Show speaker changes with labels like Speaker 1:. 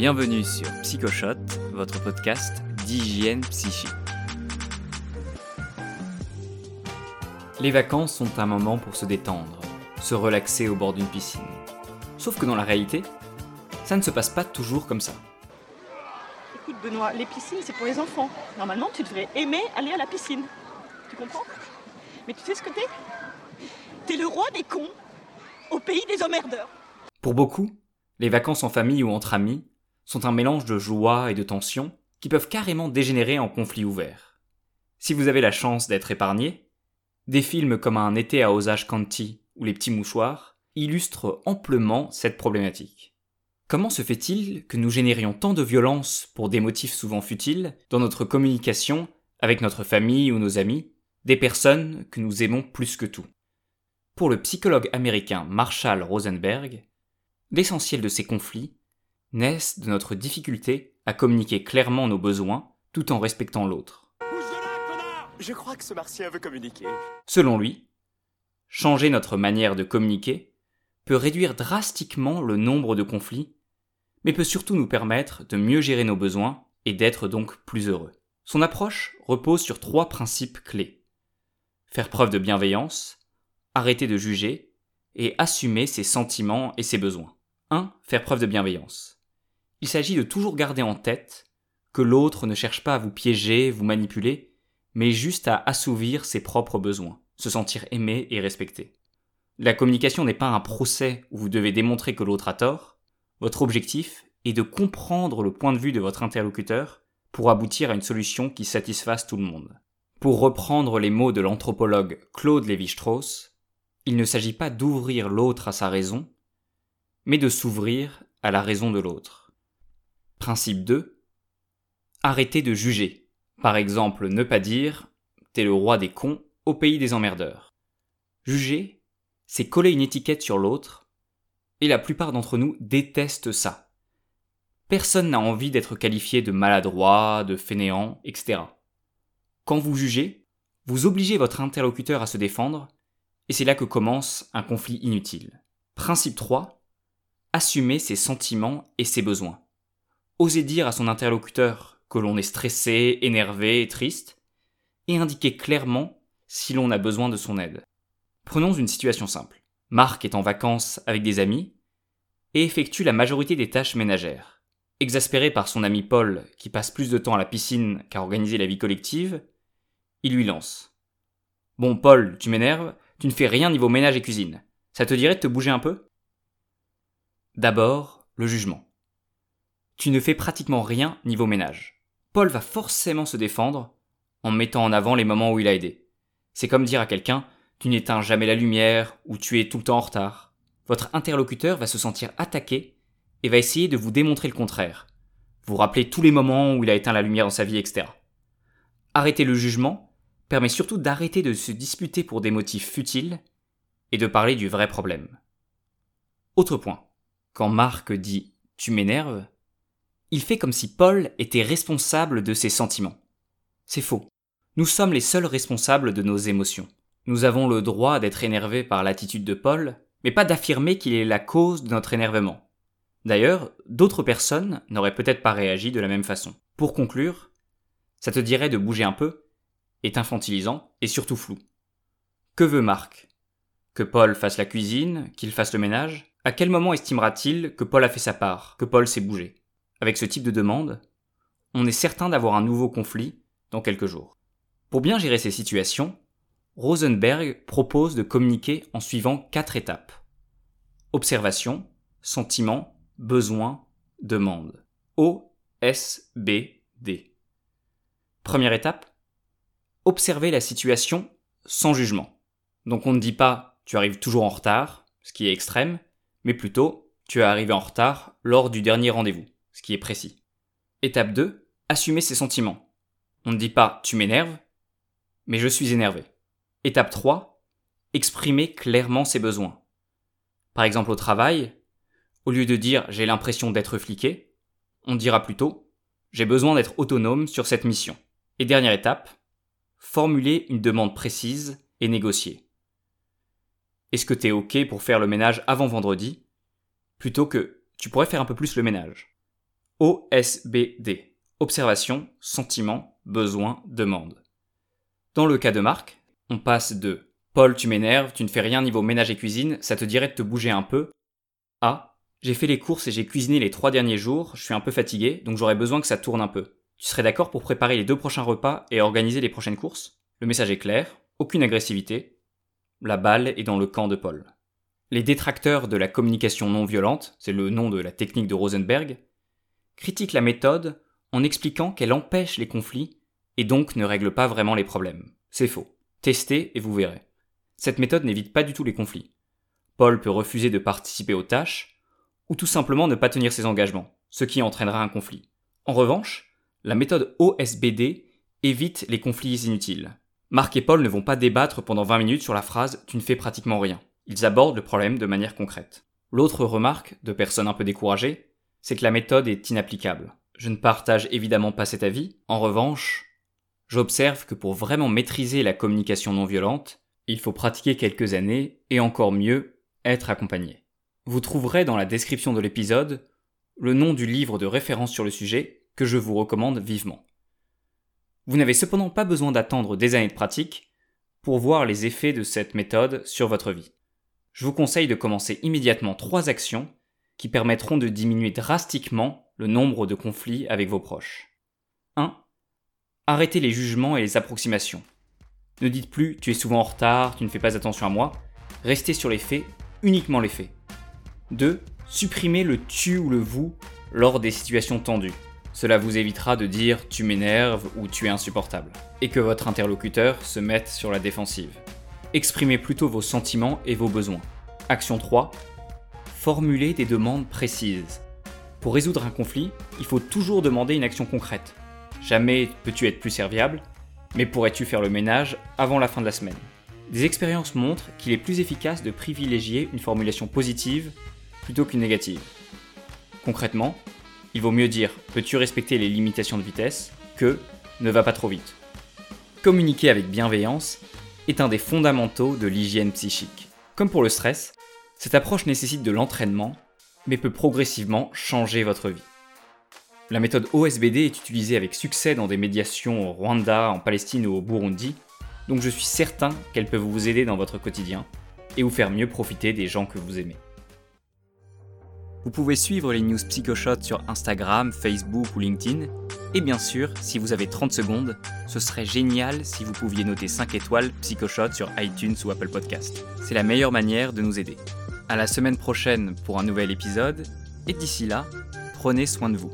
Speaker 1: Bienvenue sur Psychoshot, votre podcast d'hygiène psychique. Les vacances sont un moment pour se détendre, se relaxer au bord d'une piscine. Sauf que dans la réalité, ça ne se passe pas toujours comme ça.
Speaker 2: Écoute Benoît, les piscines c'est pour les enfants. Normalement tu devrais aimer aller à la piscine. Tu comprends? Mais tu sais ce que t'es? T'es le roi des cons au pays des emmerdeurs.
Speaker 1: Pour beaucoup, les vacances en famille ou entre amis sont un mélange de joie et de tension qui peuvent carrément dégénérer en conflit ouvert. Si vous avez la chance d'être épargné, des films comme Un été à Osage County ou Les petits mouchoirs illustrent amplement cette problématique. Comment se fait-il que nous générions tant de violence pour des motifs souvent futiles dans notre communication avec notre famille ou nos amis, des personnes que nous aimons plus que tout? Pour le psychologue américain Marshall Rosenberg, l'essentiel de ces conflits naissent de notre difficulté à communiquer clairement nos besoins tout en respectant l'autre.
Speaker 3: Je crois que ce martien veut communiquer.
Speaker 1: Selon lui, changer notre manière de communiquer peut réduire drastiquement le nombre de conflits, mais peut surtout nous permettre de mieux gérer nos besoins et d'être donc plus heureux. Son approche repose sur trois principes clés. Faire preuve de bienveillance, arrêter de juger et assumer ses sentiments et ses besoins. 1. Faire preuve de bienveillance. Il s'agit de toujours garder en tête que l'autre ne cherche pas à vous piéger, vous manipuler, mais juste à assouvir ses propres besoins, se sentir aimé et respecté. La communication n'est pas un procès où vous devez démontrer que l'autre a tort, votre objectif est de comprendre le point de vue de votre interlocuteur pour aboutir à une solution qui satisfasse tout le monde. Pour reprendre les mots de l'anthropologue Claude Lévi-Strauss, il ne s'agit pas d'ouvrir l'autre à sa raison, mais de s'ouvrir à la raison de l'autre. Principe 2. Arrêtez de juger. Par exemple, ne pas dire T'es le roi des cons au pays des emmerdeurs. Juger, c'est coller une étiquette sur l'autre, et la plupart d'entre nous détestent ça. Personne n'a envie d'être qualifié de maladroit, de fainéant, etc. Quand vous jugez, vous obligez votre interlocuteur à se défendre, et c'est là que commence un conflit inutile. Principe 3 assumer ses sentiments et ses besoins. Oser dire à son interlocuteur que l'on est stressé, énervé, triste, et indiquer clairement si l'on a besoin de son aide. Prenons une situation simple. Marc est en vacances avec des amis et effectue la majorité des tâches ménagères. Exaspéré par son ami Paul, qui passe plus de temps à la piscine qu'à organiser la vie collective, il lui lance. Bon Paul, tu m'énerves, tu ne fais rien niveau ménage et cuisine. Ça te dirait de te bouger un peu? D'abord, le jugement. Tu ne fais pratiquement rien niveau ménage. Paul va forcément se défendre en mettant en avant les moments où il a aidé. C'est comme dire à quelqu'un tu n'éteins jamais la lumière ou tu es tout le temps en retard. Votre interlocuteur va se sentir attaqué et va essayer de vous démontrer le contraire. Vous rappelez tous les moments où il a éteint la lumière dans sa vie, etc. Arrêter le jugement permet surtout d'arrêter de se disputer pour des motifs futiles et de parler du vrai problème. Autre point. Quand Marc dit Tu m'énerves, il fait comme si Paul était responsable de ses sentiments. C'est faux. Nous sommes les seuls responsables de nos émotions. Nous avons le droit d'être énervés par l'attitude de Paul, mais pas d'affirmer qu'il est la cause de notre énervement. D'ailleurs, d'autres personnes n'auraient peut-être pas réagi de la même façon. Pour conclure, ça te dirait de bouger un peu, est infantilisant et surtout flou. Que veut Marc? Que Paul fasse la cuisine, qu'il fasse le ménage? À quel moment estimera-t-il que Paul a fait sa part, que Paul s'est bougé? Avec ce type de demande, on est certain d'avoir un nouveau conflit dans quelques jours. Pour bien gérer ces situations, Rosenberg propose de communiquer en suivant quatre étapes. Observation, sentiment, besoin, demande. O, S, B, D. Première étape, observer la situation sans jugement. Donc on ne dit pas tu arrives toujours en retard, ce qui est extrême, mais plutôt tu es arrivé en retard lors du dernier rendez-vous, qui est précis. Étape 2, assumer ses sentiments. On ne dit pas tu m'énerves, mais je suis énervé. Étape 3, exprimer clairement ses besoins. Par exemple au travail, au lieu de dire j'ai l'impression d'être fliqué, on dira plutôt j'ai besoin d'être autonome sur cette mission. Et dernière étape, formuler une demande précise et négocier. Est-ce que t'es ok pour faire le ménage avant vendredi plutôt que tu pourrais faire un peu plus le ménage OSBD. Observation, sentiment, besoin, demande. Dans le cas de Marc, on passe de Paul, tu m'énerves, tu ne fais rien niveau ménage et cuisine, ça te dirait de te bouger un peu, à J'ai fait les courses et j'ai cuisiné les trois derniers jours, je suis un peu fatigué, donc j'aurais besoin que ça tourne un peu. Tu serais d'accord pour préparer les deux prochains repas et organiser les prochaines courses? Le message est clair, aucune agressivité. La balle est dans le camp de Paul. Les détracteurs de la communication non violente, c'est le nom de la technique de Rosenberg, critiquent la méthode en expliquant qu'elle empêche les conflits et donc ne règle pas vraiment les problèmes. C'est faux. Testez et vous verrez. Cette méthode n'évite pas du tout les conflits. Paul peut refuser de participer aux tâches, ou tout simplement ne pas tenir ses engagements, ce qui entraînera un conflit. En revanche, la méthode OSBD évite les conflits inutiles. Marc et Paul ne vont pas débattre pendant 20 minutes sur la phrase Tu ne fais pratiquement rien. Ils abordent le problème de manière concrète. L'autre remarque, de personnes un peu découragées, c'est que la méthode est inapplicable. Je ne partage évidemment pas cet avis. En revanche, j'observe que pour vraiment maîtriser la communication non violente, il faut pratiquer quelques années et encore mieux, être accompagné. Vous trouverez dans la description de l'épisode le nom du livre de référence sur le sujet que je vous recommande vivement. Vous n'avez cependant pas besoin d'attendre des années de pratique pour voir les effets de cette méthode sur votre vie. Je vous conseille de commencer immédiatement trois actions qui permettront de diminuer drastiquement le nombre de conflits avec vos proches. 1. Arrêtez les jugements et les approximations. Ne dites plus tu es souvent en retard, tu ne fais pas attention à moi. Restez sur les faits, uniquement les faits. 2. Supprimez le tu ou le vous lors des situations tendues. Cela vous évitera de dire tu m'énerves ou tu es insupportable, et que votre interlocuteur se mette sur la défensive. Exprimez plutôt vos sentiments et vos besoins. Action 3. Formulez des demandes précises. Pour résoudre un conflit, il faut toujours demander une action concrète. Jamais peux-tu être plus serviable, mais pourrais-tu faire le ménage avant la fin de la semaine? Des expériences montrent qu'il est plus efficace de privilégier une formulation positive plutôt qu'une négative. Concrètement, il vaut mieux dire peux-tu respecter les limitations de vitesse? que ne va pas trop vite. Communiquer avec bienveillance est un des fondamentaux de l'hygiène psychique. Comme pour le stress, cette approche nécessite de l'entraînement, mais peut progressivement changer votre vie. La méthode OSBD est utilisée avec succès dans des médiations au Rwanda, en Palestine ou au Burundi, donc je suis certain qu'elle peut vous aider dans votre quotidien et vous faire mieux profiter des gens que vous aimez. Vous pouvez suivre les news PsychoShot sur Instagram, Facebook ou LinkedIn. Et bien sûr, si vous avez 30 secondes, ce serait génial si vous pouviez noter 5 étoiles PsychoShot sur iTunes ou Apple Podcast. C'est la meilleure manière de nous aider. À la semaine prochaine pour un nouvel épisode, et d'ici là, prenez soin de vous.